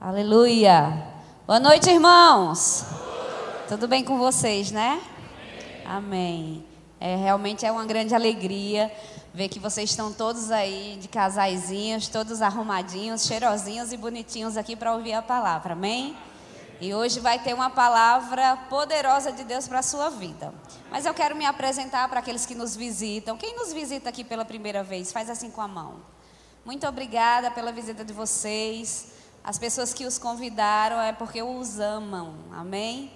Aleluia. Boa noite, irmãos. Tudo bem com vocês, né? Amém. É, realmente é uma grande alegria ver que vocês estão todos aí de casaizinhos, todos arrumadinhos, cheirosinhos e bonitinhos aqui para ouvir a palavra. Amém? E hoje vai ter uma palavra poderosa de Deus para a sua vida. Mas eu quero me apresentar para aqueles que nos visitam. Quem nos visita aqui pela primeira vez? Faz assim com a mão. Muito obrigada pela visita de vocês. As pessoas que os convidaram é porque os amam. Amém?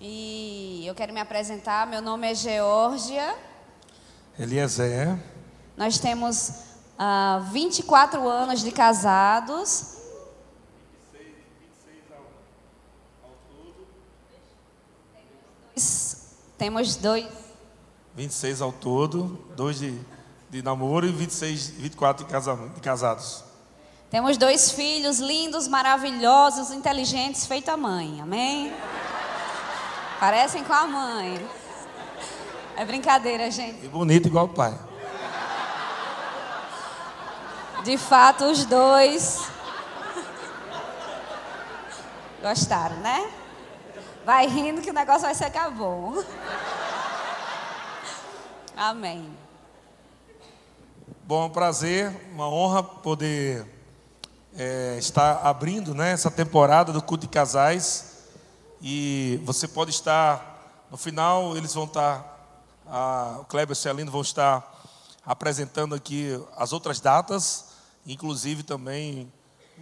E eu quero me apresentar. Meu nome é Geórgia. Eliezer. Nós temos uh, 24 anos de casados. Temos dois. 26 ao todo, dois de, de namoro e 26, 24 de, casa, de casados. Temos dois filhos lindos, maravilhosos, inteligentes, feito a mãe. Amém? Parecem com a mãe. É brincadeira, gente. E bonito igual o pai. De fato, os dois gostaram, né? Vai rindo que o negócio vai ficar bom. Amém. Bom, é um prazer, uma honra poder é, estar abrindo né, essa temporada do culto de casais. E você pode estar, no final, eles vão estar, a, o Kleber e o Celino vão estar apresentando aqui as outras datas, inclusive também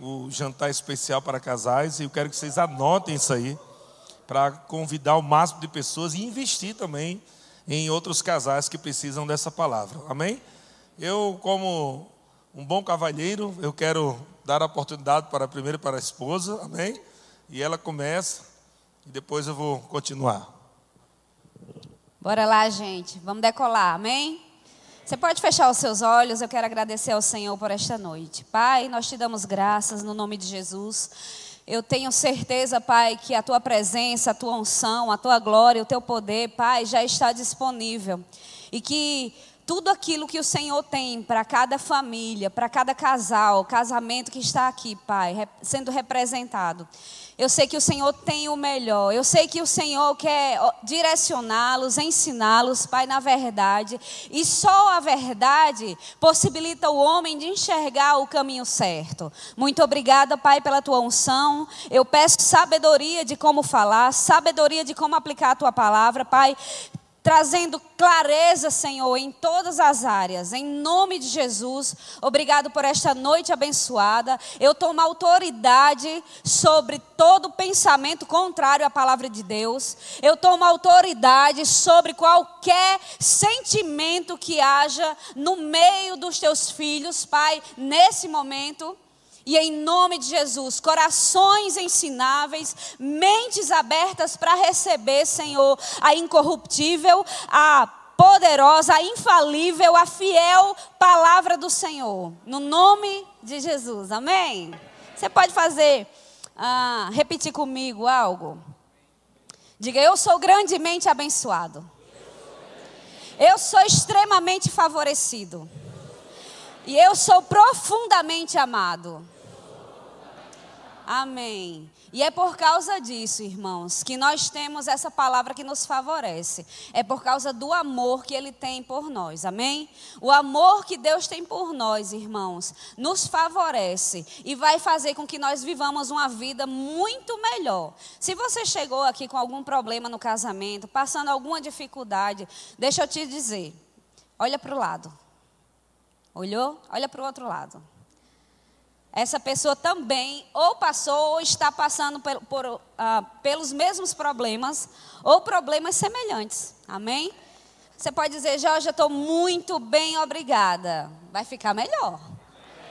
o jantar especial para casais. E eu quero que vocês anotem isso aí, para convidar o máximo de pessoas e investir também em outros casais que precisam dessa palavra. Amém? Eu, como um bom cavalheiro, eu quero dar a oportunidade para primeiro para a esposa, amém? E ela começa e depois eu vou continuar. Bora lá, gente. Vamos decolar, amém? Você pode fechar os seus olhos, eu quero agradecer ao Senhor por esta noite. Pai, nós te damos graças no nome de Jesus. Eu tenho certeza, Pai, que a tua presença, a tua unção, a tua glória, o teu poder, Pai, já está disponível. E que tudo aquilo que o Senhor tem para cada família, para cada casal, casamento que está aqui, Pai, sendo representado. Eu sei que o Senhor tem o melhor. Eu sei que o Senhor quer direcioná-los, ensiná-los, Pai, na verdade. E só a verdade possibilita o homem de enxergar o caminho certo. Muito obrigada, Pai, pela tua unção. Eu peço sabedoria de como falar, sabedoria de como aplicar a tua palavra, Pai trazendo clareza, Senhor, em todas as áreas, em nome de Jesus. Obrigado por esta noite abençoada. Eu tomo autoridade sobre todo pensamento contrário à palavra de Deus. Eu tomo autoridade sobre qualquer sentimento que haja no meio dos teus filhos, Pai, nesse momento. E em nome de Jesus, corações ensináveis, mentes abertas para receber, Senhor, a incorruptível, a poderosa, a infalível, a fiel palavra do Senhor. No nome de Jesus, amém? Você pode fazer, ah, repetir comigo algo? Diga, eu sou grandemente abençoado. Eu sou extremamente favorecido. E eu sou profundamente amado. Amém. E é por causa disso, irmãos, que nós temos essa palavra que nos favorece. É por causa do amor que Ele tem por nós. Amém? O amor que Deus tem por nós, irmãos, nos favorece e vai fazer com que nós vivamos uma vida muito melhor. Se você chegou aqui com algum problema no casamento, passando alguma dificuldade, deixa eu te dizer: olha para o lado. Olhou? Olha para o outro lado essa pessoa também ou passou ou está passando por, por, uh, pelos mesmos problemas ou problemas semelhantes. Amém? Você pode dizer, Jorge, eu estou muito bem, obrigada. Vai ficar melhor.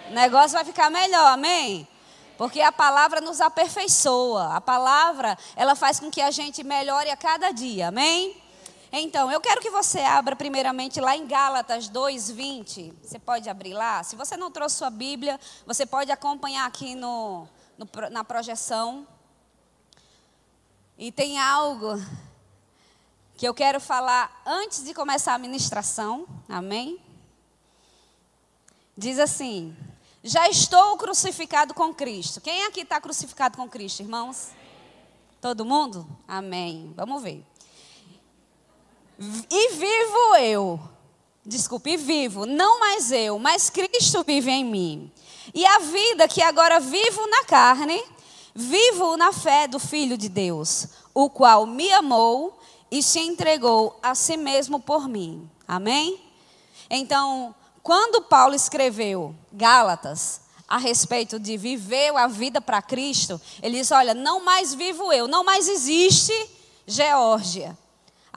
O negócio vai ficar melhor, amém? Porque a palavra nos aperfeiçoa. A palavra, ela faz com que a gente melhore a cada dia, amém? Então, eu quero que você abra primeiramente lá em Gálatas 2:20. Você pode abrir lá? Se você não trouxe sua Bíblia, você pode acompanhar aqui no, no, na projeção. E tem algo que eu quero falar antes de começar a ministração. Amém? Diz assim: Já estou crucificado com Cristo. Quem aqui está crucificado com Cristo, irmãos? Todo mundo? Amém. Vamos ver. E vivo eu. Desculpe, vivo. Não mais eu, mas Cristo vive em mim. E a vida que agora vivo na carne, vivo na fé do Filho de Deus, o qual me amou e se entregou a si mesmo por mim. Amém? Então, quando Paulo escreveu Gálatas a respeito de viver a vida para Cristo, ele diz: Olha, não mais vivo eu, não mais existe Geórgia.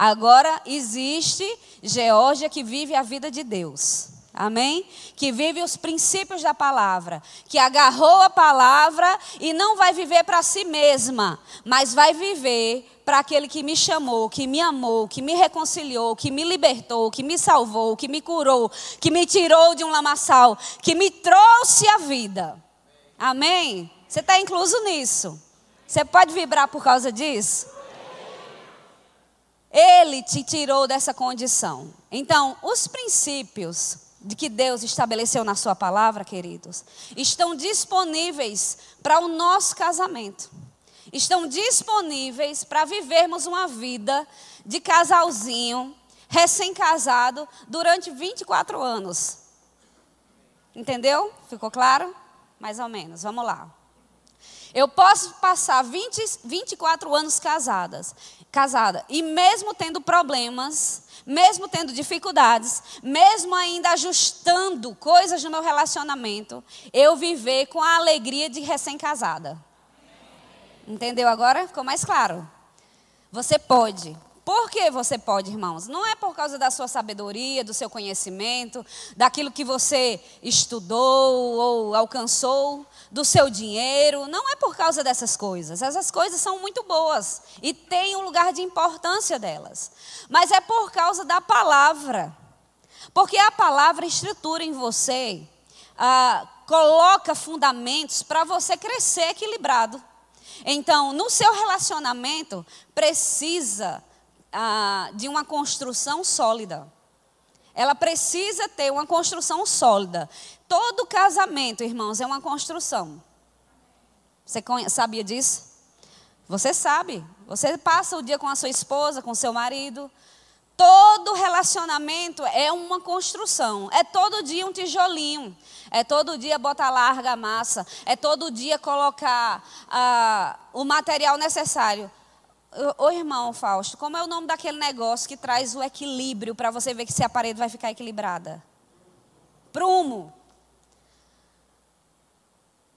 Agora existe Geórgia que vive a vida de Deus. Amém? Que vive os princípios da palavra, que agarrou a palavra e não vai viver para si mesma, mas vai viver para aquele que me chamou, que me amou, que me reconciliou, que me libertou, que me salvou, que me curou, que me tirou de um lamaçal, que me trouxe a vida. Amém? Você está incluso nisso. Você pode vibrar por causa disso? Ele te tirou dessa condição. Então, os princípios de que Deus estabeleceu na Sua palavra, queridos, estão disponíveis para o nosso casamento. Estão disponíveis para vivermos uma vida de casalzinho, recém-casado, durante 24 anos. Entendeu? Ficou claro? Mais ou menos. Vamos lá. Eu posso passar 20, 24 anos casadas, casada, e mesmo tendo problemas, mesmo tendo dificuldades, mesmo ainda ajustando coisas no meu relacionamento, eu viver com a alegria de recém-casada. Entendeu agora? Ficou mais claro. Você pode. Por que você pode, irmãos? Não é por causa da sua sabedoria, do seu conhecimento, daquilo que você estudou ou alcançou, do seu dinheiro. Não é por causa dessas coisas. Essas coisas são muito boas e têm um lugar de importância delas. Mas é por causa da palavra. Porque a palavra estrutura em você, ah, coloca fundamentos para você crescer equilibrado. Então, no seu relacionamento, precisa ah, de uma construção sólida. Ela precisa ter uma construção sólida. Todo casamento, irmãos, é uma construção. Você sabia disso? Você sabe. Você passa o dia com a sua esposa, com seu marido. Todo relacionamento é uma construção. É todo dia um tijolinho. É todo dia botar larga a massa. É todo dia colocar ah, o material necessário. Ô irmão Fausto, como é o nome daquele negócio que traz o equilíbrio para você ver que se a parede vai ficar equilibrada? Prumo.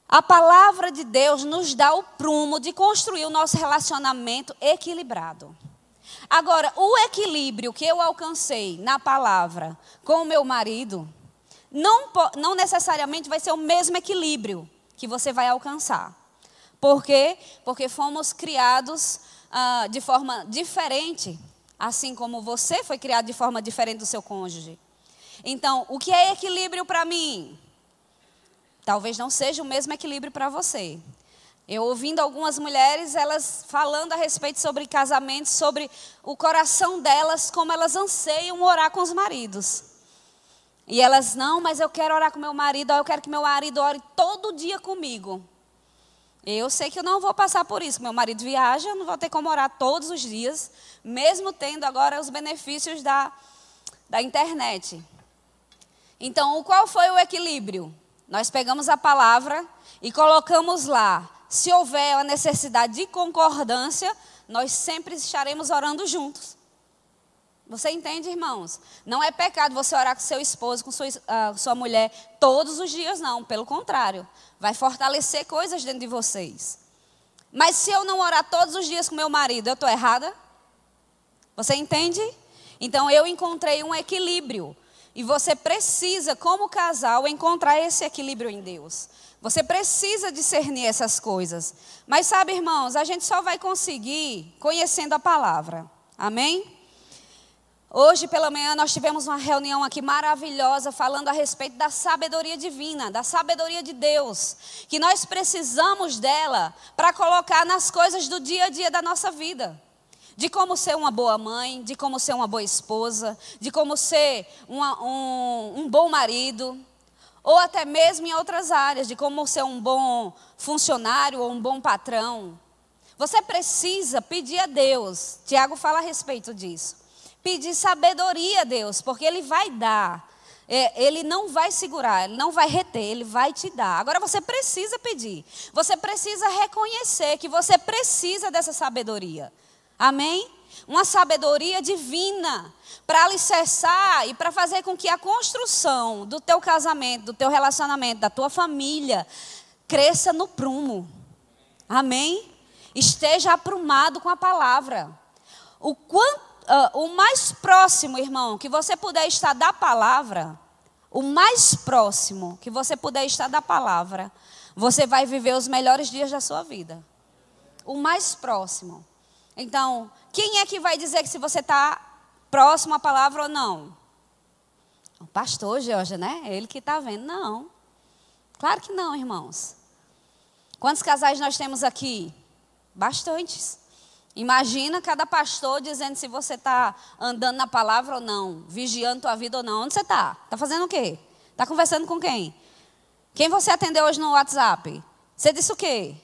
A palavra de Deus nos dá o prumo de construir o nosso relacionamento equilibrado. Agora, o equilíbrio que eu alcancei na palavra com o meu marido, não, não necessariamente vai ser o mesmo equilíbrio que você vai alcançar. Por quê? Porque fomos criados ah, de forma diferente, assim como você foi criado de forma diferente do seu cônjuge. Então, o que é equilíbrio para mim? Talvez não seja o mesmo equilíbrio para você. Eu ouvindo algumas mulheres, elas falando a respeito sobre casamento, sobre o coração delas, como elas anseiam orar com os maridos. E elas, não, mas eu quero orar com meu marido, eu quero que meu marido ore todo dia comigo. Eu sei que eu não vou passar por isso. Meu marido viaja, eu não vou ter como orar todos os dias, mesmo tendo agora os benefícios da, da internet. Então, qual foi o equilíbrio? Nós pegamos a palavra e colocamos lá se houver a necessidade de concordância, nós sempre estaremos orando juntos. Você entende, irmãos? Não é pecado você orar com seu esposo, com sua, uh, sua mulher, todos os dias, não. Pelo contrário, vai fortalecer coisas dentro de vocês. Mas se eu não orar todos os dias com meu marido, eu estou errada? Você entende? Então eu encontrei um equilíbrio. E você precisa, como casal, encontrar esse equilíbrio em Deus. Você precisa discernir essas coisas. Mas sabe, irmãos, a gente só vai conseguir conhecendo a palavra. Amém? Hoje pela manhã nós tivemos uma reunião aqui maravilhosa falando a respeito da sabedoria divina, da sabedoria de Deus, que nós precisamos dela para colocar nas coisas do dia a dia da nossa vida. De como ser uma boa mãe, de como ser uma boa esposa, de como ser uma, um, um bom marido, ou até mesmo em outras áreas, de como ser um bom funcionário ou um bom patrão. Você precisa pedir a Deus, Tiago fala a respeito disso. Pedir sabedoria a Deus, porque Ele vai dar. É, ele não vai segurar, ele não vai reter, ele vai te dar. Agora você precisa pedir, você precisa reconhecer que você precisa dessa sabedoria. Amém? Uma sabedoria divina para alicerçar e para fazer com que a construção do teu casamento, do teu relacionamento, da tua família, cresça no prumo. Amém? Esteja aprumado com a palavra. O, quanto, uh, o mais próximo, irmão, que você puder estar da palavra, o mais próximo que você puder estar da palavra, você vai viver os melhores dias da sua vida. O mais próximo. Então, quem é que vai dizer que se você está próximo à palavra ou não? O pastor Jorge, né? Ele que está vendo. Não. Claro que não, irmãos. Quantos casais nós temos aqui? Bastantes. Imagina cada pastor dizendo se você está andando na palavra ou não, vigiando tua vida ou não. Onde você está? Está fazendo o quê? Está conversando com quem? Quem você atendeu hoje no WhatsApp? Você disse o quê?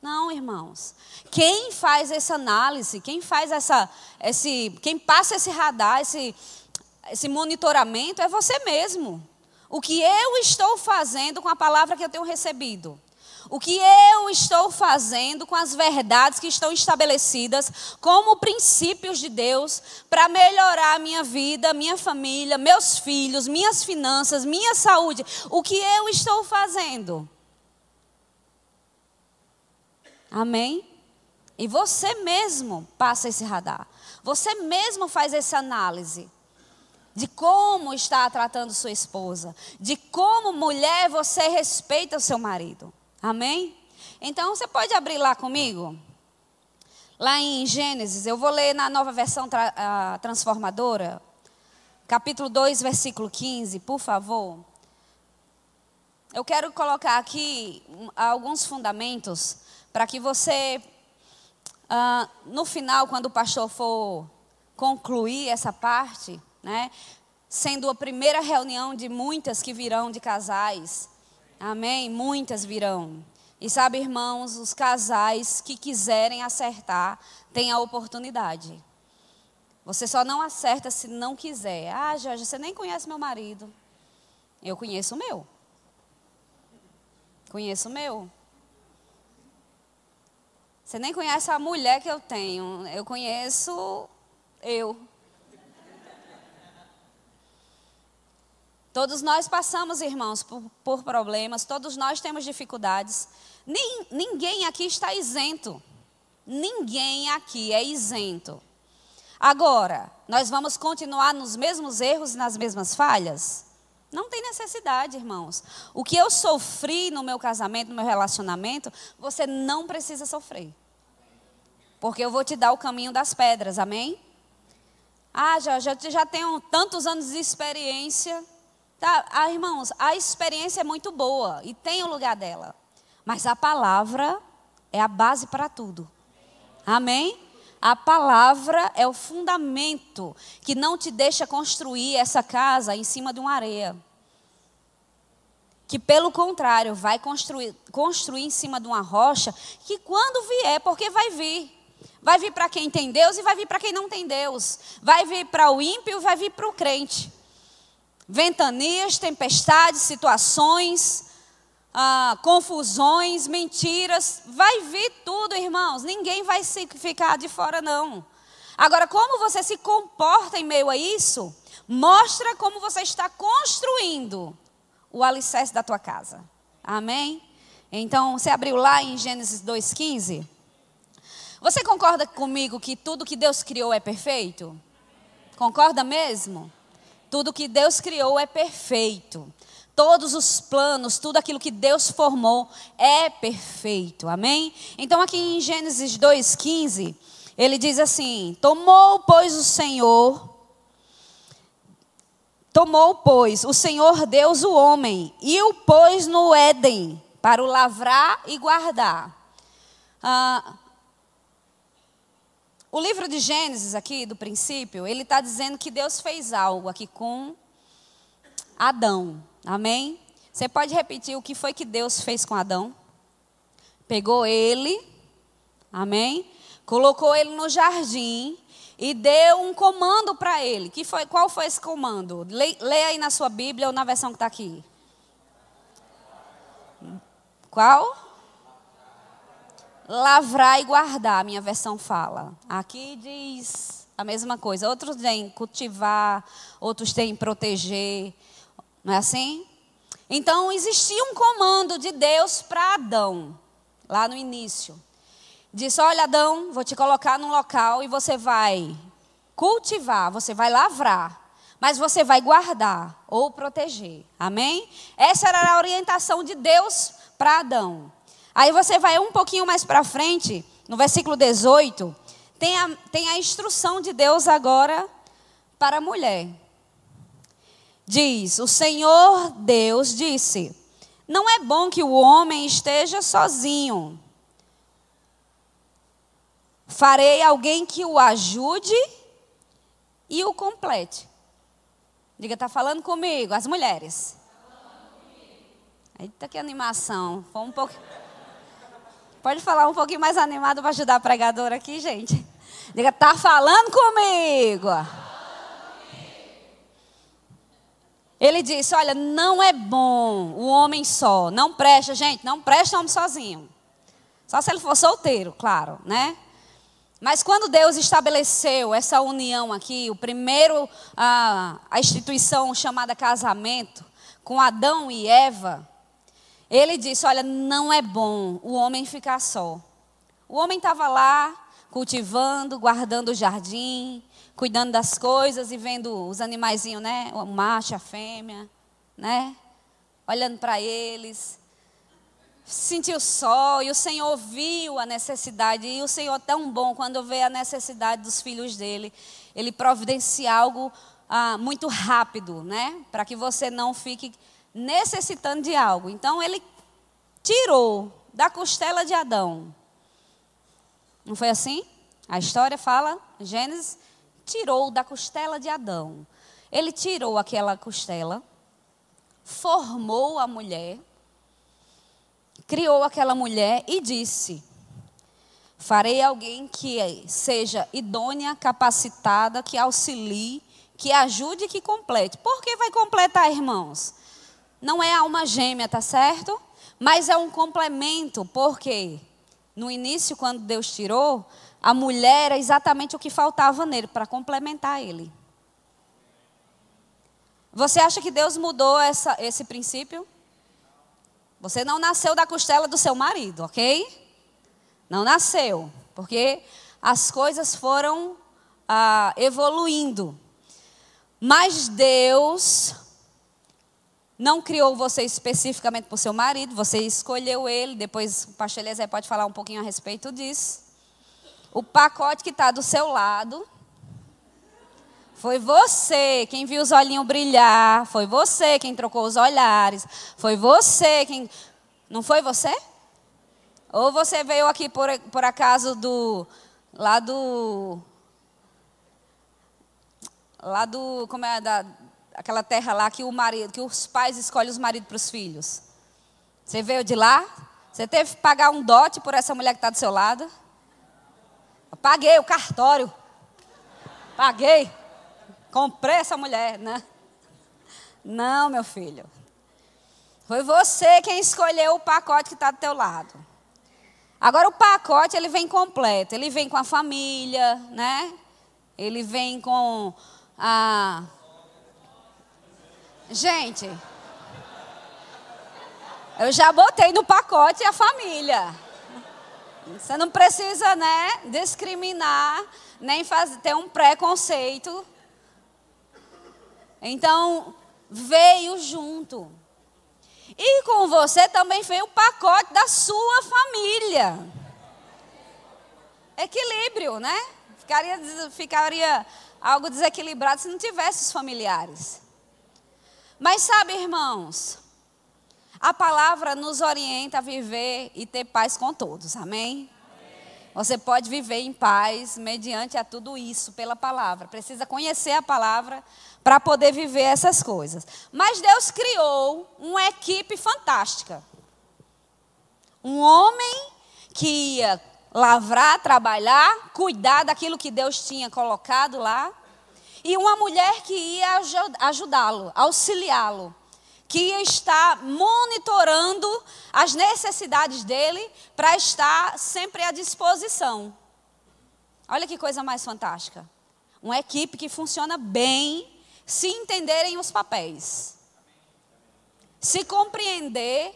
Não, irmãos. Quem faz essa análise, quem faz essa, esse, quem passa esse radar, esse, esse monitoramento é você mesmo. O que eu estou fazendo com a palavra que eu tenho recebido. O que eu estou fazendo com as verdades que estão estabelecidas como princípios de Deus para melhorar a minha vida, minha família, meus filhos, minhas finanças, minha saúde. O que eu estou fazendo. Amém? E você mesmo passa esse radar. Você mesmo faz essa análise de como está tratando sua esposa, de como mulher você respeita o seu marido. Amém? Então você pode abrir lá comigo? Lá em Gênesis, eu vou ler na nova versão tra transformadora, capítulo 2, versículo 15, por favor. Eu quero colocar aqui alguns fundamentos para que você, ah, no final, quando o pastor for concluir essa parte, né, sendo a primeira reunião de muitas que virão de casais, amém? Muitas virão. E sabe, irmãos, os casais que quiserem acertar têm a oportunidade. Você só não acerta se não quiser. Ah, Jorge, você nem conhece meu marido. Eu conheço o meu. Conheço o meu. Você nem conhece a mulher que eu tenho. Eu conheço eu. Todos nós passamos, irmãos, por, por problemas, todos nós temos dificuldades. Nem, ninguém aqui está isento. Ninguém aqui é isento. Agora, nós vamos continuar nos mesmos erros e nas mesmas falhas? Não tem necessidade, irmãos. O que eu sofri no meu casamento, no meu relacionamento, você não precisa sofrer. Porque eu vou te dar o caminho das pedras, amém? Ah, já, já, já tenho tantos anos de experiência. Tá, ah, irmãos, a experiência é muito boa e tem o lugar dela. Mas a palavra é a base para tudo. Amém? A palavra é o fundamento que não te deixa construir essa casa em cima de uma areia. Que, pelo contrário, vai construir, construir em cima de uma rocha que, quando vier, porque vai vir, Vai vir para quem tem Deus e vai vir para quem não tem Deus. Vai vir para o ímpio e vai vir para o crente. Ventanias, tempestades, situações, ah, confusões, mentiras. Vai vir tudo, irmãos. Ninguém vai se ficar de fora, não. Agora, como você se comporta em meio a isso, mostra como você está construindo o alicerce da tua casa. Amém? Então, você abriu lá em Gênesis 2,15? Você concorda comigo que tudo que Deus criou é perfeito? Concorda mesmo? Tudo que Deus criou é perfeito. Todos os planos, tudo aquilo que Deus formou é perfeito. Amém? Então, aqui em Gênesis 2,15, ele diz assim: Tomou, pois, o Senhor. Tomou, pois, o Senhor Deus o homem e o pôs no Éden para o lavrar e guardar. Ah, o livro de Gênesis, aqui, do princípio, ele está dizendo que Deus fez algo aqui com Adão. Amém? Você pode repetir o que foi que Deus fez com Adão? Pegou ele, amém? Colocou ele no jardim e deu um comando para ele. Que foi, qual foi esse comando? Leia aí na sua Bíblia ou na versão que está aqui. Qual? Lavrar e guardar, minha versão fala. Aqui diz a mesma coisa. Outros têm cultivar, outros têm proteger. Não é assim? Então existia um comando de Deus para Adão, lá no início. Disse: Olha, Adão, vou te colocar num local e você vai cultivar, você vai lavrar, mas você vai guardar ou proteger. Amém? Essa era a orientação de Deus para Adão. Aí você vai um pouquinho mais para frente, no versículo 18, tem a, tem a instrução de Deus agora para a mulher. Diz: O Senhor Deus disse: Não é bom que o homem esteja sozinho. Farei alguém que o ajude e o complete. Diga, está falando comigo, as mulheres. Eita, que animação. Foi um pouco. Pode falar um pouquinho mais animado para ajudar a pregadora aqui, gente? Diga, está falando comigo. Ele disse: Olha, não é bom o homem só. Não presta, gente, não presta homem sozinho. Só se ele for solteiro, claro, né? Mas quando Deus estabeleceu essa união aqui, o primeiro, a, a instituição chamada casamento, com Adão e Eva, ele disse: Olha, não é bom o homem ficar só. O homem estava lá, cultivando, guardando o jardim, cuidando das coisas e vendo os animaizinhos, né? O macho, a fêmea, né? Olhando para eles sentiu só e o Senhor viu a necessidade. E o Senhor é tão bom quando vê a necessidade dos filhos dele. Ele providencia algo ah, muito rápido, né? Para que você não fique necessitando de algo. Então ele tirou da costela de Adão. Não foi assim? A história fala, Gênesis, tirou da costela de Adão. Ele tirou aquela costela, formou a mulher criou aquela mulher e disse: Farei alguém que seja idônea, capacitada, que auxilie, que ajude e que complete. Por que vai completar, irmãos? Não é alma gêmea, tá certo? Mas é um complemento, porque no início, quando Deus tirou, a mulher era exatamente o que faltava nele para complementar ele. Você acha que Deus mudou essa, esse princípio? Você não nasceu da costela do seu marido, ok? Não nasceu, porque as coisas foram ah, evoluindo. Mas Deus não criou você especificamente para o seu marido, você escolheu ele. Depois o pastor Eliezer pode falar um pouquinho a respeito disso. O pacote que está do seu lado foi você quem viu os olhinhos brilhar. Foi você quem trocou os olhares. Foi você quem. Não foi você? Ou você veio aqui por, por acaso do. Lá do. Lá do. Como é? Da, aquela terra lá que o marido, que os pais escolhem os maridos para os filhos. Você veio de lá? Você teve que pagar um dote por essa mulher que está do seu lado? Eu paguei o cartório. Paguei. Comprei essa mulher, né? Não, meu filho. Foi você quem escolheu o pacote que está do teu lado. Agora o pacote ele vem completo. Ele vem com a família, né? Ele vem com a. Gente, eu já botei no pacote a família. Você não precisa, né, discriminar, nem fazer, ter um preconceito então, veio junto. E com você também veio o pacote da sua família. Equilíbrio, né? Ficaria, ficaria algo desequilibrado se não tivesse os familiares. Mas sabe, irmãos, a palavra nos orienta a viver e ter paz com todos, amém? Você pode viver em paz mediante a tudo isso pela palavra. Precisa conhecer a palavra para poder viver essas coisas. Mas Deus criou uma equipe fantástica. Um homem que ia lavrar, trabalhar, cuidar daquilo que Deus tinha colocado lá. E uma mulher que ia ajudá-lo, auxiliá-lo que ia estar monitorando as necessidades dele para estar sempre à disposição. Olha que coisa mais fantástica. Uma equipe que funciona bem se entenderem os papéis. Se compreender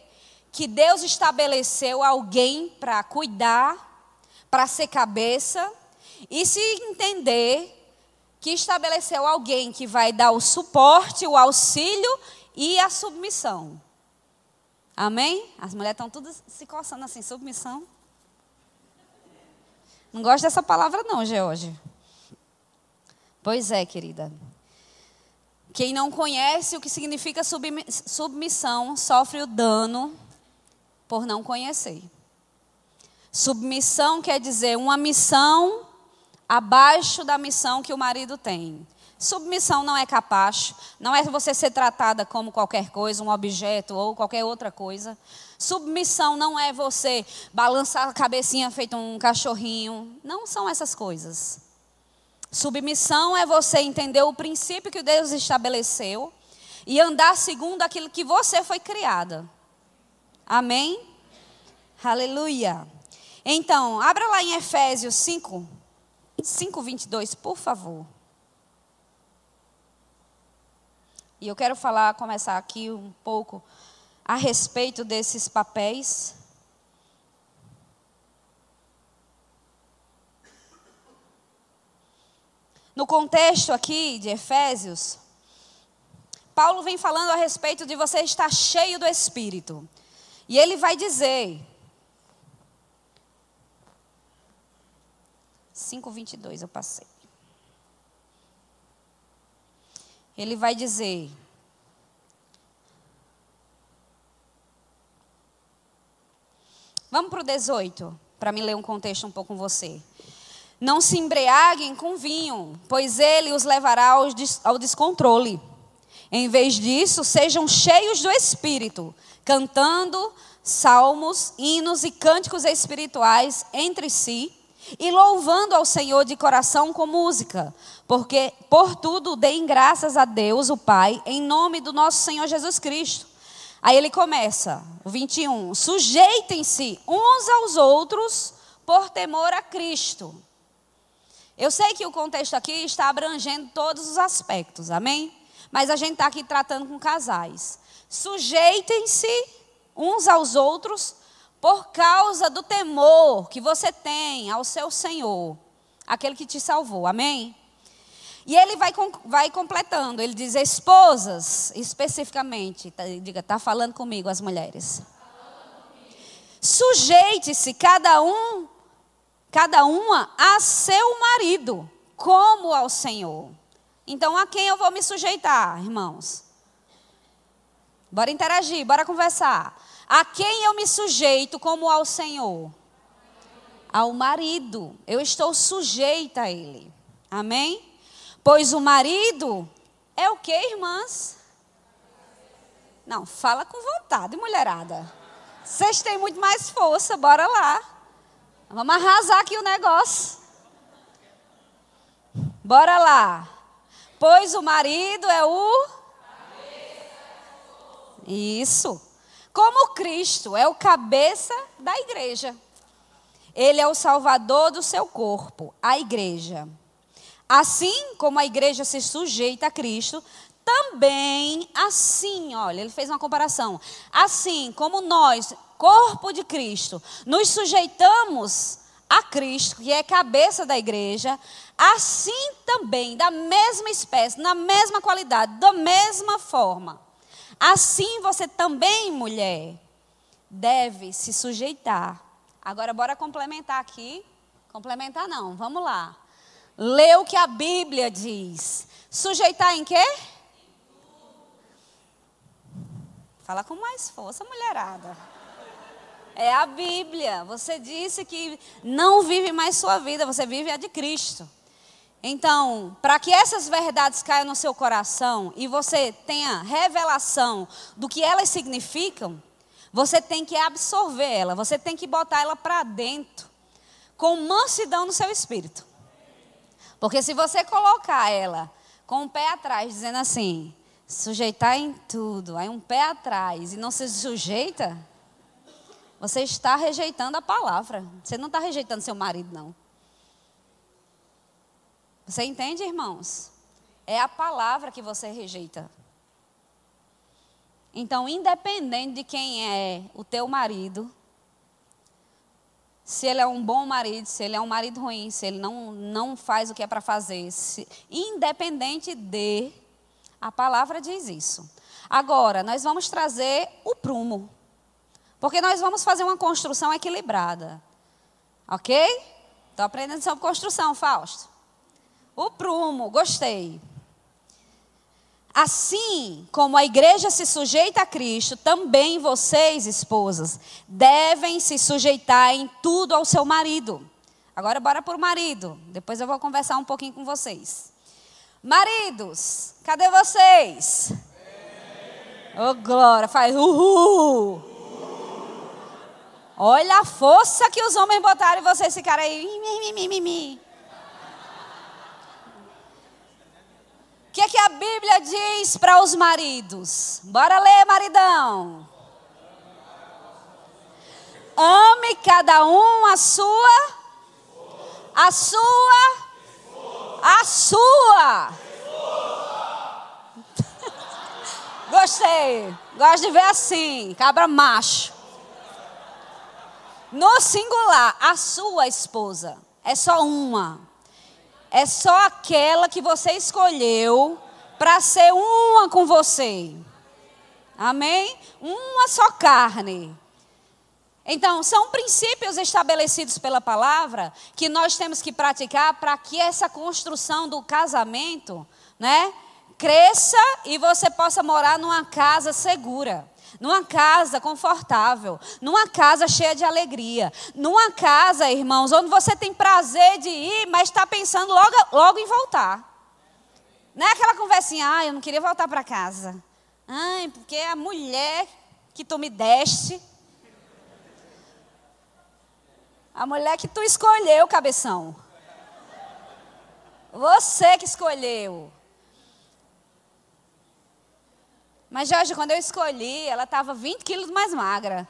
que Deus estabeleceu alguém para cuidar, para ser cabeça, e se entender que estabeleceu alguém que vai dar o suporte, o auxílio e a submissão. Amém? As mulheres estão todas se coçando assim, submissão. Não gosto dessa palavra não, George. Pois é, querida. Quem não conhece o que significa submissão sofre o dano por não conhecer. Submissão quer dizer uma missão abaixo da missão que o marido tem. Submissão não é capacho, não é você ser tratada como qualquer coisa, um objeto ou qualquer outra coisa. Submissão não é você balançar a cabecinha feito um cachorrinho. Não são essas coisas. Submissão é você entender o princípio que Deus estabeleceu e andar segundo aquilo que você foi criada. Amém? Aleluia. Então, abra lá em Efésios 5, 5, 22, por favor. E eu quero falar, começar aqui um pouco a respeito desses papéis. No contexto aqui de Efésios, Paulo vem falando a respeito de você estar cheio do Espírito. E ele vai dizer, 5,22 eu passei. ele vai dizer: Vamos para o 18, para me ler um contexto um pouco com você. Não se embriaguem com vinho, pois ele os levará ao descontrole. Em vez disso, sejam cheios do Espírito, cantando salmos, hinos e cânticos espirituais entre si e louvando ao Senhor de coração com música, porque por tudo deem graças a Deus, o Pai, em nome do nosso Senhor Jesus Cristo. Aí ele começa, o 21, sujeitem-se uns aos outros por temor a Cristo. Eu sei que o contexto aqui está abrangendo todos os aspectos, amém? Mas a gente está aqui tratando com casais. Sujeitem-se uns aos outros por causa do temor que você tem ao seu Senhor, aquele que te salvou. Amém? E ele vai, vai completando, ele diz: esposas, especificamente, tá, diga, está falando comigo as mulheres. Sujeite-se cada um, cada uma a seu marido, como ao Senhor. Então, a quem eu vou me sujeitar, irmãos? Bora interagir, bora conversar. A quem eu me sujeito como ao Senhor? Ao marido. Eu estou sujeita a ele. Amém? Pois o marido é o que, irmãs? Não, fala com vontade, mulherada. Vocês têm muito mais força, bora lá. Vamos arrasar aqui o negócio. Bora lá. Pois o marido é o. Isso. Como Cristo é o cabeça da igreja. Ele é o salvador do seu corpo, a igreja. Assim como a igreja se sujeita a Cristo, também assim, olha, ele fez uma comparação. Assim como nós, corpo de Cristo, nos sujeitamos a Cristo, que é cabeça da igreja, assim também, da mesma espécie, na mesma qualidade, da mesma forma, Assim você também, mulher, deve se sujeitar. Agora, bora complementar aqui. Complementar não, vamos lá. Lê o que a Bíblia diz. Sujeitar em quê? Fala com mais força, mulherada. É a Bíblia. Você disse que não vive mais sua vida, você vive a de Cristo. Então, para que essas verdades caiam no seu coração e você tenha revelação do que elas significam, você tem que absorver ela, você tem que botar ela para dentro, com mansidão no seu espírito. Porque se você colocar ela com o um pé atrás, dizendo assim, sujeitar em tudo, aí um pé atrás e não se sujeita, você está rejeitando a palavra. Você não está rejeitando seu marido, não. Você entende, irmãos? É a palavra que você rejeita. Então, independente de quem é o teu marido, se ele é um bom marido, se ele é um marido ruim, se ele não, não faz o que é para fazer, se, independente de, a palavra diz isso. Agora, nós vamos trazer o prumo, porque nós vamos fazer uma construção equilibrada, ok? Estou aprendendo sobre construção, Fausto. O prumo, gostei. Assim como a igreja se sujeita a Cristo, também vocês, esposas, devem se sujeitar em tudo ao seu marido. Agora bora para o marido. Depois eu vou conversar um pouquinho com vocês. Maridos, cadê vocês? Ô oh, glória, faz uhul. Olha a força que os homens botaram em vocês ficaram aí. Mi, mi, mi, mi, que, é que a Bíblia diz para os maridos? Bora ler, maridão. Ame cada um a sua, a sua, a sua. Gostei. Gosto de ver assim, cabra macho. No singular, a sua esposa. É só uma é só aquela que você escolheu para ser uma com você. Amém? Uma só carne. Então, são princípios estabelecidos pela palavra que nós temos que praticar para que essa construção do casamento, né, cresça e você possa morar numa casa segura numa casa confortável, numa casa cheia de alegria, numa casa, irmãos, onde você tem prazer de ir, mas está pensando logo, logo em voltar. Não é aquela conversinha, ah, eu não queria voltar para casa. Ai, porque a mulher que tu me deste, a mulher que tu escolheu, cabeção. Você que escolheu. Mas, Jorge, quando eu escolhi, ela estava 20 quilos mais magra.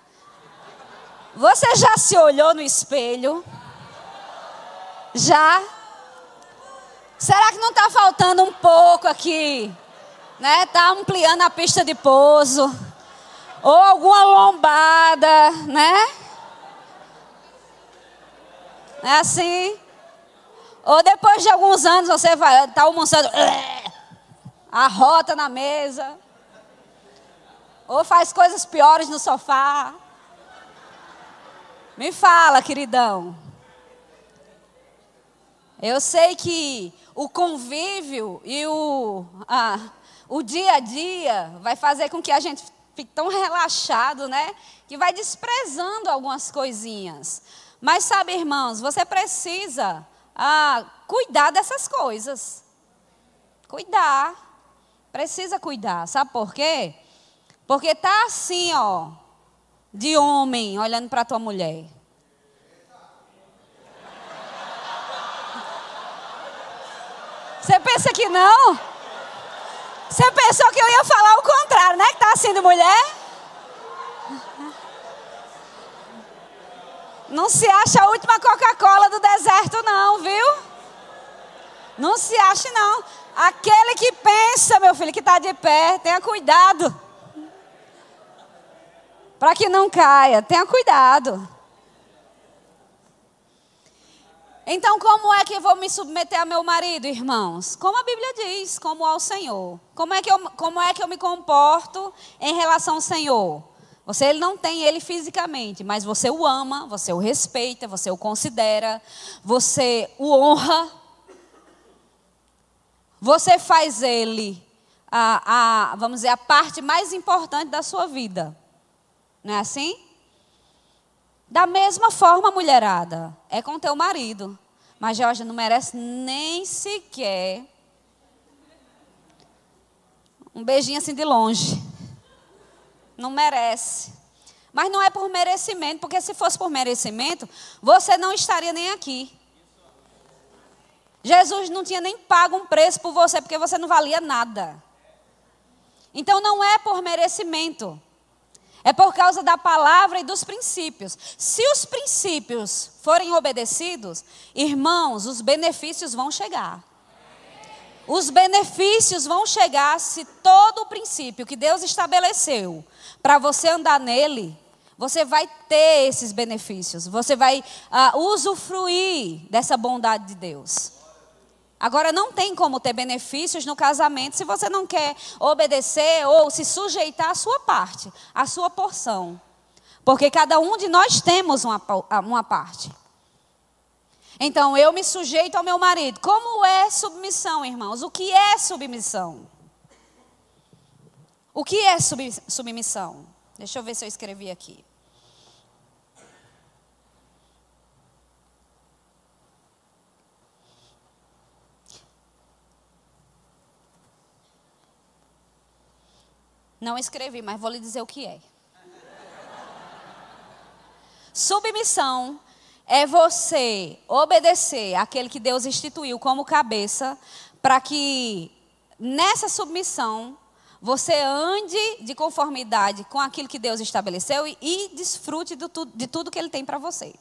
Você já se olhou no espelho? Já? Será que não está faltando um pouco aqui? Né? Está ampliando a pista de pouso? Ou alguma lombada, né? É assim? Ou depois de alguns anos você vai tá almoçando, a rota na mesa. Ou faz coisas piores no sofá. Me fala, queridão. Eu sei que o convívio e o, ah, o dia a dia vai fazer com que a gente fique tão relaxado, né? Que vai desprezando algumas coisinhas. Mas sabe, irmãos, você precisa ah, cuidar dessas coisas. Cuidar. Precisa cuidar. Sabe por quê? Porque tá assim, ó, de homem olhando para tua mulher. Você pensa que não? Você pensou que eu ia falar o contrário, né? Que tá assim de mulher? Não se acha a última Coca-Cola do deserto, não, viu? Não se ache, não. Aquele que pensa, meu filho, que está de pé, tenha cuidado para que não caia. Tenha cuidado. Então, como é que vou me submeter a meu marido, irmãos? Como a Bíblia diz, como ao Senhor. Como é que eu, como é que eu me comporto em relação ao Senhor? Você ele não tem ele fisicamente, mas você o ama, você o respeita, você o considera, você o honra. Você faz ele a, a, vamos dizer, a parte mais importante da sua vida. Não é assim? Da mesma forma, mulherada, é com teu marido. Mas Jorge não merece nem sequer um beijinho assim de longe. Não merece. Mas não é por merecimento, porque se fosse por merecimento, você não estaria nem aqui. Jesus não tinha nem pago um preço por você, porque você não valia nada. Então não é por merecimento. É por causa da palavra e dos princípios. Se os princípios forem obedecidos, irmãos, os benefícios vão chegar. Os benefícios vão chegar se todo o princípio que Deus estabeleceu para você andar nele, você vai ter esses benefícios. Você vai uh, usufruir dessa bondade de Deus. Agora, não tem como ter benefícios no casamento se você não quer obedecer ou se sujeitar à sua parte, à sua porção. Porque cada um de nós temos uma, uma parte. Então, eu me sujeito ao meu marido. Como é submissão, irmãos? O que é submissão? O que é submissão? Deixa eu ver se eu escrevi aqui. Não escrevi, mas vou lhe dizer o que é. Submissão é você obedecer aquele que Deus instituiu como cabeça, para que nessa submissão você ande de conformidade com aquilo que Deus estabeleceu e, e desfrute do, de tudo que Ele tem para você.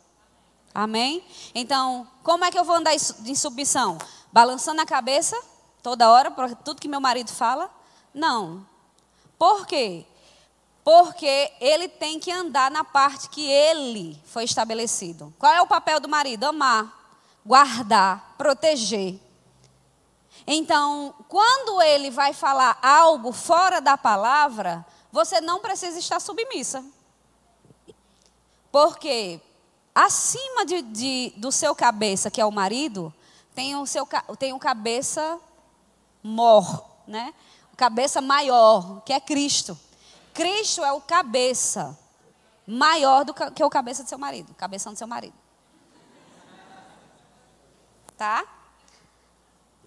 Amém? Então, como é que eu vou andar em submissão? Balançando a cabeça toda hora para tudo que meu marido fala? Não. Por quê? Porque ele tem que andar na parte que ele foi estabelecido. Qual é o papel do marido? Amar, guardar, proteger. Então, quando ele vai falar algo fora da palavra, você não precisa estar submissa. Porque acima de, de, do seu cabeça, que é o marido, tem o seu tem o cabeça mor, né? Cabeça maior, que é Cristo. Cristo é o cabeça maior do que o cabeça do seu marido, cabeção do seu marido. Tá?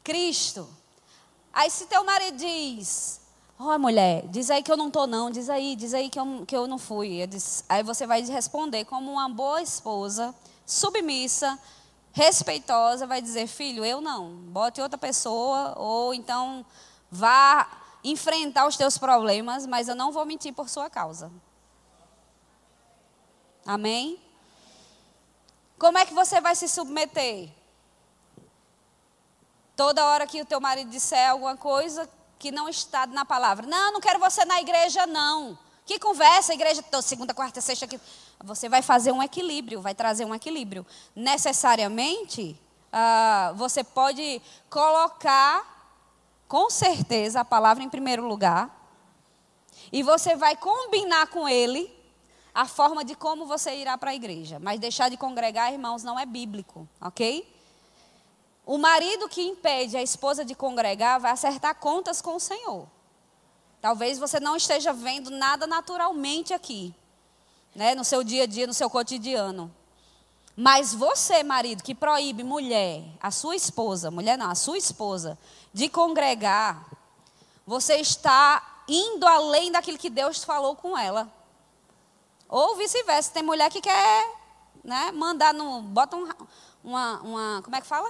Cristo. Aí se teu marido diz, ó oh, mulher, diz aí que eu não tô não, diz aí, diz aí que eu, que eu não fui. Eu aí você vai responder como uma boa esposa, submissa, respeitosa, vai dizer, filho, eu não, bote outra pessoa, ou então Vá enfrentar os teus problemas, mas eu não vou mentir por sua causa. Amém? Como é que você vai se submeter? Toda hora que o teu marido disser alguma coisa que não está na palavra. Não, não quero você na igreja, não. Que conversa, igreja, segunda, quarta, sexta. aqui. Você vai fazer um equilíbrio, vai trazer um equilíbrio. Necessariamente, uh, você pode colocar com certeza, a palavra em primeiro lugar. E você vai combinar com ele a forma de como você irá para a igreja. Mas deixar de congregar, irmãos, não é bíblico, ok? O marido que impede a esposa de congregar vai acertar contas com o Senhor. Talvez você não esteja vendo nada naturalmente aqui, né, no seu dia a dia, no seu cotidiano. Mas você, marido, que proíbe mulher, a sua esposa, mulher não, a sua esposa, de congregar, você está indo além daquilo que Deus falou com ela. Ou vice-versa, tem mulher que quer né, mandar no. Bota um, uma, uma. Como é que fala?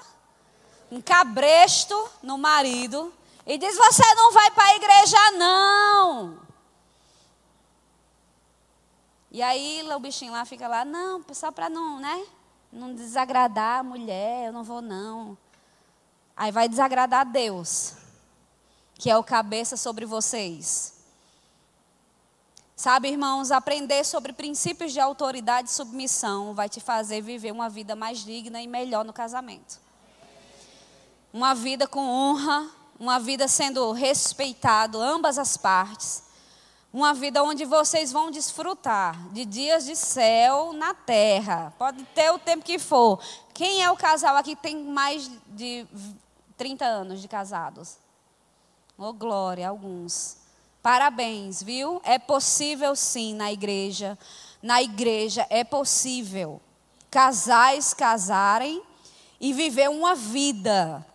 Um cabresto no marido e diz: Você não vai para a igreja, não. E aí o bichinho lá fica lá, não, só para não, né? Não desagradar a mulher, eu não vou não. Aí vai desagradar Deus, que é o cabeça sobre vocês. Sabe, irmãos, aprender sobre princípios de autoridade e submissão vai te fazer viver uma vida mais digna e melhor no casamento. Uma vida com honra, uma vida sendo respeitado ambas as partes. Uma vida onde vocês vão desfrutar de dias de céu na terra. Pode ter o tempo que for. Quem é o casal aqui que tem mais de 30 anos de casados. Oh, glória, alguns. Parabéns, viu? É possível sim na igreja, na igreja é possível casais casarem e viver uma vida.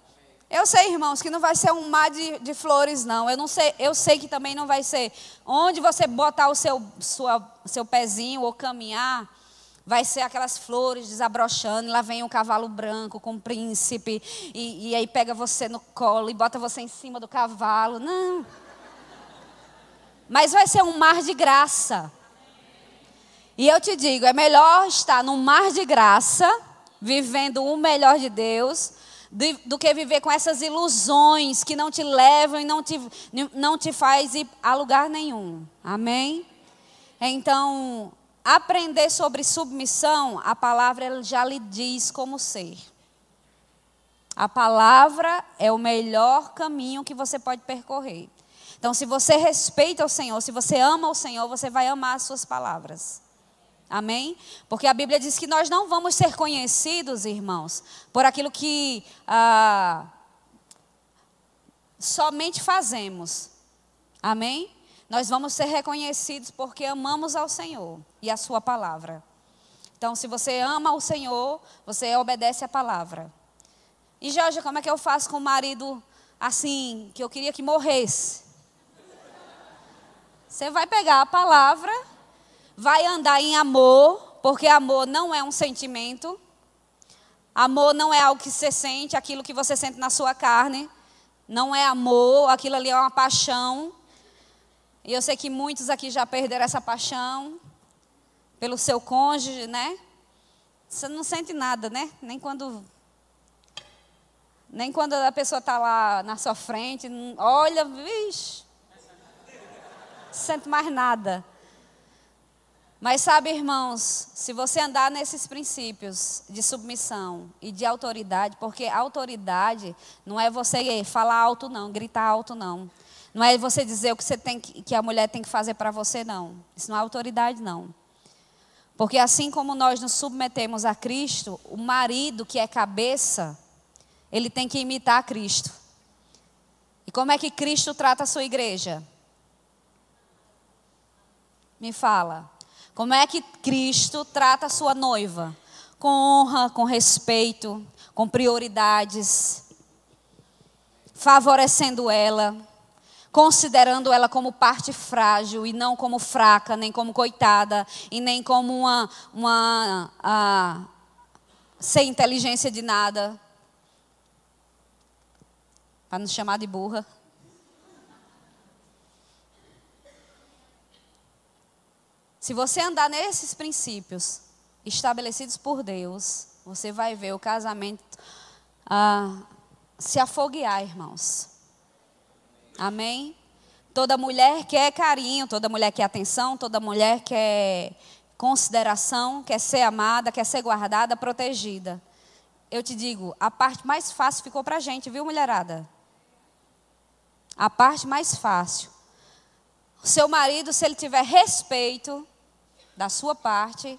Eu sei, irmãos, que não vai ser um mar de, de, flores, não. Eu não sei, eu sei que também não vai ser onde você botar o seu, sua, seu pezinho ou caminhar, vai ser aquelas flores desabrochando, e lá vem um cavalo branco com um príncipe, e, e aí pega você no colo e bota você em cima do cavalo. Não. Mas vai ser um mar de graça. E eu te digo, é melhor estar num mar de graça, vivendo o melhor de Deus, do que viver com essas ilusões que não te levam e não te, não te faz ir a lugar nenhum. Amém? Então, aprender sobre submissão, a palavra já lhe diz como ser. A palavra é o melhor caminho que você pode percorrer. Então, se você respeita o Senhor, se você ama o Senhor, você vai amar as suas palavras. Amém? Porque a Bíblia diz que nós não vamos ser conhecidos, irmãos, por aquilo que ah, somente fazemos. Amém? Nós vamos ser reconhecidos porque amamos ao Senhor e a Sua palavra. Então, se você ama o Senhor, você obedece a palavra. E Jorge, como é que eu faço com o marido assim, que eu queria que morresse? Você vai pegar a palavra vai andar em amor, porque amor não é um sentimento. Amor não é algo que você sente, aquilo que você sente na sua carne. Não é amor, aquilo ali é uma paixão. E eu sei que muitos aqui já perderam essa paixão pelo seu cônjuge, né? Você não sente nada, né? Nem quando nem quando a pessoa está lá na sua frente, olha, vixe, não sente mais nada. Mas sabe, irmãos, se você andar nesses princípios de submissão e de autoridade, porque autoridade não é você falar alto não, gritar alto não. Não é você dizer o que você tem que, que a mulher tem que fazer para você não. Isso não é autoridade não. Porque assim como nós nos submetemos a Cristo, o marido que é cabeça, ele tem que imitar Cristo. E como é que Cristo trata a sua igreja? Me fala. Como é que Cristo trata a sua noiva? Com honra, com respeito, com prioridades, favorecendo ela, considerando ela como parte frágil e não como fraca, nem como coitada, e nem como uma, uma a, sem inteligência de nada. Para nos chamar de burra. Se você andar nesses princípios estabelecidos por Deus, você vai ver o casamento ah, se afoguear, irmãos. Amém? Toda mulher quer carinho, toda mulher quer atenção, toda mulher quer consideração, quer ser amada, quer ser guardada, protegida. Eu te digo, a parte mais fácil ficou para a gente, viu, mulherada? A parte mais fácil. Seu marido, se ele tiver respeito, da sua parte,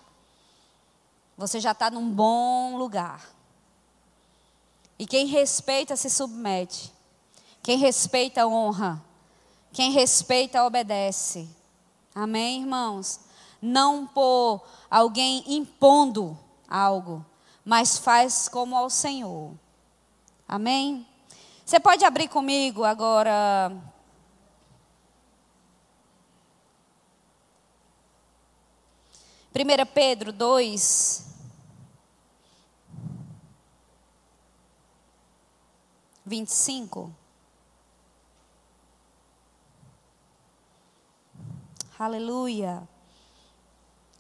você já está num bom lugar. E quem respeita se submete. Quem respeita honra. Quem respeita obedece. Amém, irmãos? Não por alguém impondo algo, mas faz como ao Senhor. Amém? Você pode abrir comigo agora 1 Pedro 2. Vinte e cinco. Aleluia.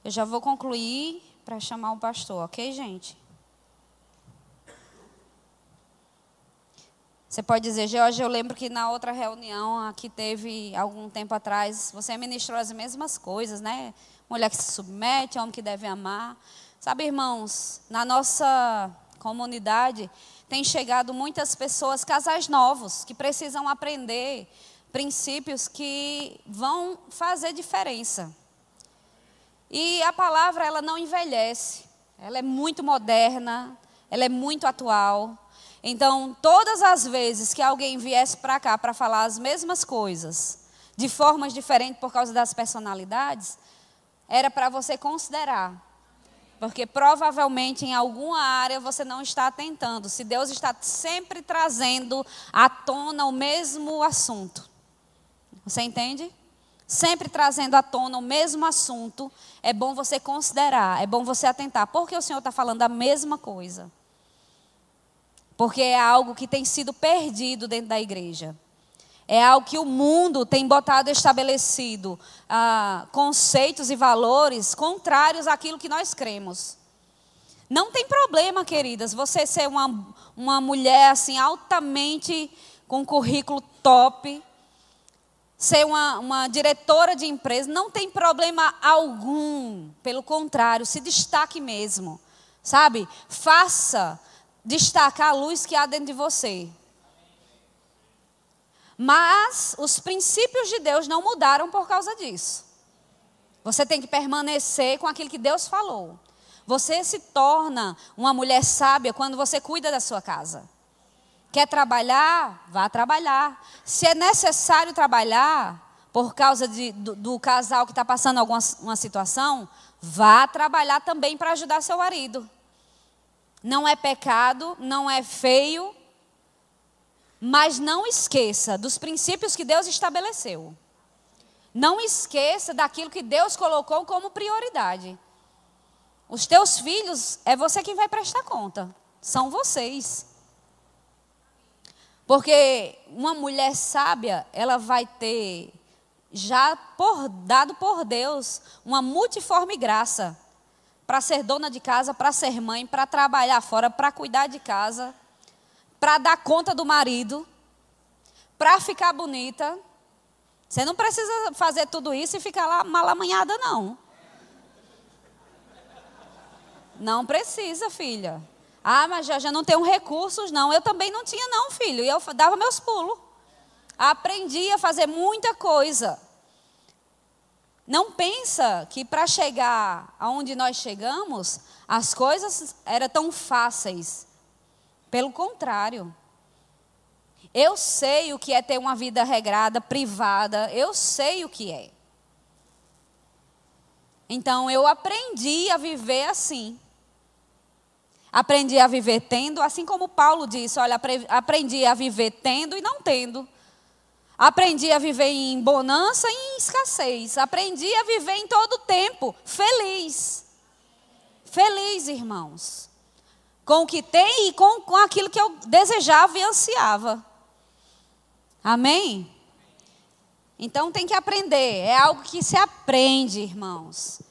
Eu já vou concluir para chamar o pastor, ok, gente? Você pode dizer, George, eu lembro que na outra reunião que teve algum tempo atrás, você ministrou as mesmas coisas, né? Mulher que se submete, homem que deve amar. Sabe, irmãos, na nossa comunidade tem chegado muitas pessoas, casais novos, que precisam aprender princípios que vão fazer diferença. E a palavra, ela não envelhece. Ela é muito moderna, ela é muito atual. Então, todas as vezes que alguém viesse para cá para falar as mesmas coisas, de formas diferentes por causa das personalidades, era para você considerar. Porque provavelmente em alguma área você não está atentando. Se Deus está sempre trazendo à tona o mesmo assunto. Você entende? Sempre trazendo à tona o mesmo assunto, é bom você considerar, é bom você atentar. Por que o Senhor está falando a mesma coisa? Porque é algo que tem sido perdido dentro da igreja. É algo que o mundo tem botado estabelecido ah, conceitos e valores contrários àquilo que nós cremos. Não tem problema, queridas, você ser uma, uma mulher assim altamente com currículo top, ser uma, uma diretora de empresa, não tem problema algum. Pelo contrário, se destaque mesmo. Sabe? Faça destacar a luz que há dentro de você. Mas os princípios de Deus não mudaram por causa disso. Você tem que permanecer com aquilo que Deus falou. Você se torna uma mulher sábia quando você cuida da sua casa. Quer trabalhar? Vá trabalhar. Se é necessário trabalhar por causa de, do, do, casal que está passando alguma uma situação, vá trabalhar também para ajudar seu marido. Não é pecado, não é feio, mas não esqueça dos princípios que Deus estabeleceu. Não esqueça daquilo que Deus colocou como prioridade. Os teus filhos é você quem vai prestar conta. São vocês. Porque uma mulher sábia, ela vai ter já por, dado por Deus uma multiforme graça para ser dona de casa, para ser mãe, para trabalhar fora, para cuidar de casa para dar conta do marido, para ficar bonita. Você não precisa fazer tudo isso e ficar lá malamanhada, não. Não precisa, filha. Ah, mas já, já não tenho recursos, não. Eu também não tinha, não, filho. E eu dava meus pulos. Aprendi a fazer muita coisa. Não pensa que para chegar aonde nós chegamos, as coisas eram tão fáceis. Pelo contrário. Eu sei o que é ter uma vida regrada, privada, eu sei o que é. Então eu aprendi a viver assim. Aprendi a viver tendo, assim como Paulo disse: olha, aprendi a viver tendo e não tendo. Aprendi a viver em bonança e em escassez. Aprendi a viver em todo tempo, feliz. Feliz, irmãos com o que tem e com, com aquilo que eu desejava e ansiava. Amém? Então tem que aprender, é algo que se aprende, irmãos.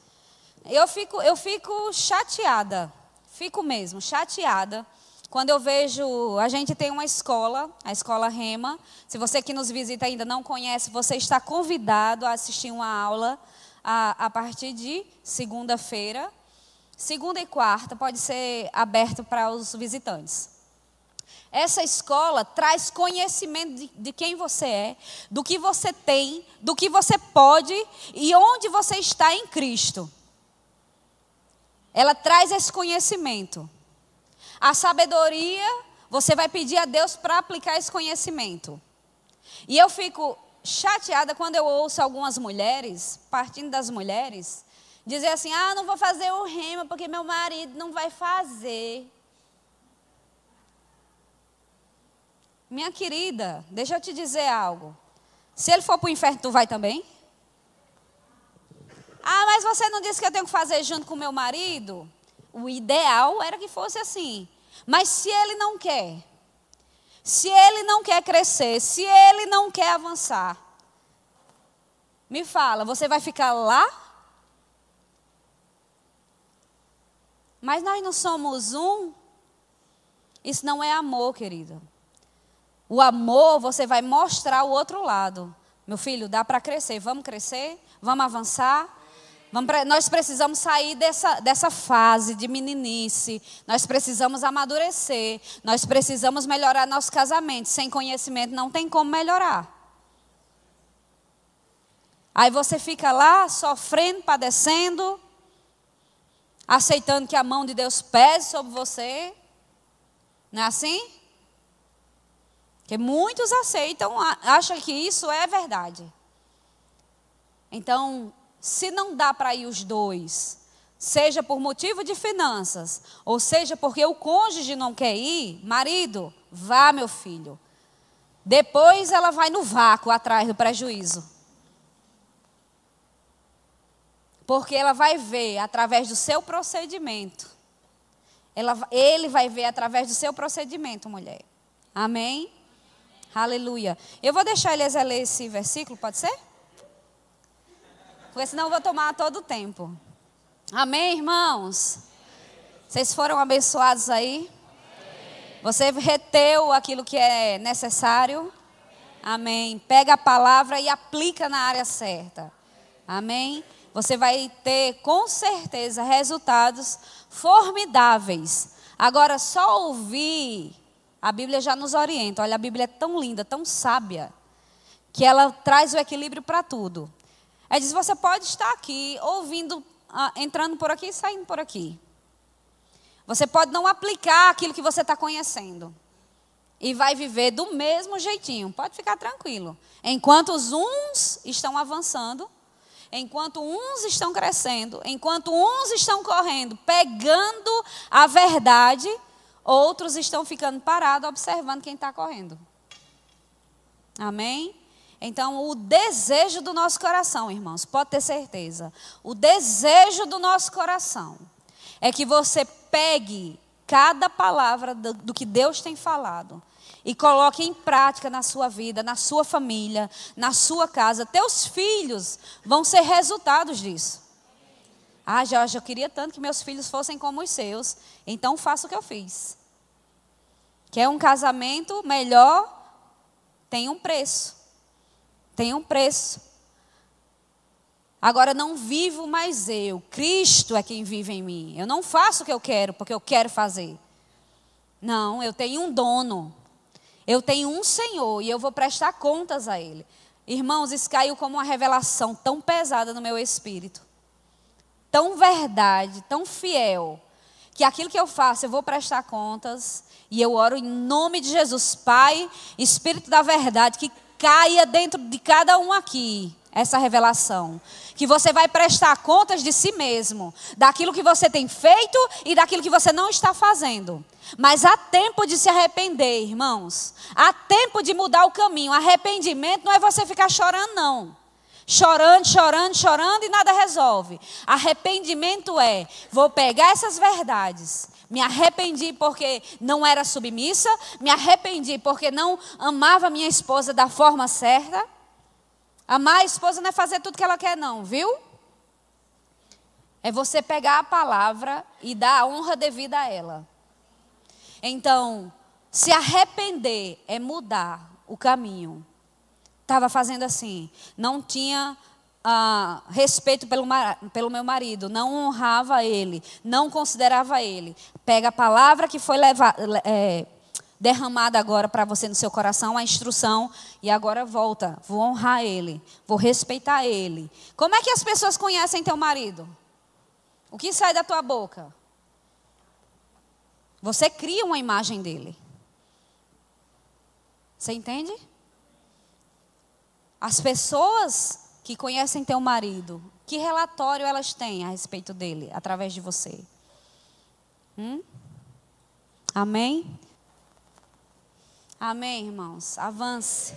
Eu fico, eu fico chateada, fico mesmo chateada quando eu vejo, a gente tem uma escola, a escola Rema. Se você que nos visita ainda não conhece, você está convidado a assistir uma aula a, a partir de segunda-feira, Segunda e quarta pode ser aberto para os visitantes. Essa escola traz conhecimento de, de, quem você é, do que você tem, do que você pode e onde você está em Cristo. Ela traz esse conhecimento. A sabedoria, você vai pedir a Deus para aplicar esse conhecimento. E eu fico chateada quando eu ouço algumas mulheres, partindo das mulheres, Dizer assim: ah, não vou fazer o rema porque meu marido não vai fazer. Minha querida, deixa eu te dizer algo. Se ele for para o inferno, tu vai também? Ah, mas você não disse que eu tenho que fazer junto com meu marido? O ideal era que fosse assim. Mas se ele não quer, se ele não quer crescer, se ele não quer avançar, me fala, você vai ficar lá Mas nós não somos um. Isso não é amor, querido. O amor, você vai mostrar o outro lado. Meu filho, dá para crescer. Vamos crescer? Vamos avançar? Vamos pra... nós precisamos sair dessa, dessa fase de meninice. Nós precisamos amadurecer. Nós precisamos melhorar nosso casamento. Sem conhecimento não tem como melhorar. Aí você fica lá sofrendo, padecendo, aceitando que a mão de Deus pese sobre você. Não é assim? Porque muitos aceitam, acham que isso é verdade. Então, se não dá para ir os dois, seja por motivo de finanças, ou seja porque o cônjuge não quer ir, marido, vá, meu filho. Depois ela vai no vácuo atrás do prejuízo. Porque ela vai ver através do seu procedimento. Ela, ele vai ver através do seu procedimento, mulher. Amém? Aleluia. Eu vou deixar Eliezer ler esse versículo, pode ser? Porque senão eu vou tomar todo o tempo. Amém, irmãos? Vocês foram abençoados aí? Você reteu aquilo que é necessário? Amém. Pega a palavra e aplica na área certa. Amém. Você vai ter com certeza resultados formidáveis. Agora, só ouvir, a Bíblia já nos orienta. Olha, a Bíblia é tão linda, tão sábia, que ela traz o equilíbrio para tudo. Ela diz: você pode estar aqui ouvindo, ah, entrando por aqui e saindo por aqui. Você pode não aplicar aquilo que você está conhecendo. E vai viver do mesmo jeitinho. Pode ficar tranquilo. Enquanto os uns estão avançando, enquanto uns estão crescendo, enquanto uns estão correndo, pegando a verdade, outros estão ficando parados observando quem está correndo. Amém? Então, o desejo do nosso coração, irmãos, pode ter certeza. O desejo do nosso coração é que você pegue cada palavra do, do que Deus tem falado e coloque em prática na sua vida, na sua família, na sua casa. Teus filhos vão ser resultados disso. Ah, Jorge, eu queria tanto que meus filhos fossem como os seus. Então faça o que eu fiz. Quer um casamento melhor? Tem um preço. Tem um preço. Agora não vivo mais eu, Cristo é quem vive em mim. Eu não faço o que eu quero porque eu quero fazer. Não, eu tenho um dono. Eu tenho um Senhor e eu vou prestar contas a Ele. Irmãos, isso caiu como uma revelação tão pesada no meu espírito. Tão verdade, tão fiel. Que aquilo que eu faço, eu vou prestar contas. E eu oro em nome de Jesus, Pai, Espírito da verdade, que caia dentro de cada um aqui essa revelação. Que você vai prestar contas de si mesmo, daquilo que você tem feito e daquilo que você não está fazendo. Mas há tempo de se arrepender, irmãos. Há tempo de mudar o caminho. Arrependimento não é você ficar chorando, não. Chorando, chorando, chorando e nada resolve. Arrependimento é: vou pegar essas verdades me arrependi porque não era submissa, me arrependi porque não amava minha esposa da forma certa. Amar a esposa não é fazer tudo que ela quer, não, viu? É você pegar a palavra e dar a honra devida a ela. Então, se arrepender é mudar o caminho. Estava fazendo assim, não tinha ah, respeito pelo, pelo meu marido, não honrava ele, não considerava ele. Pega a palavra que foi é, derramada agora para você no seu coração, a instrução, e agora volta. Vou honrar ele, vou respeitar ele. Como é que as pessoas conhecem teu marido? O que sai da tua boca? Você cria uma imagem dele. Você entende? As pessoas que conhecem teu marido, que relatório elas têm a respeito dele, através de você? Hum? Amém? Amém, irmãos. Avance.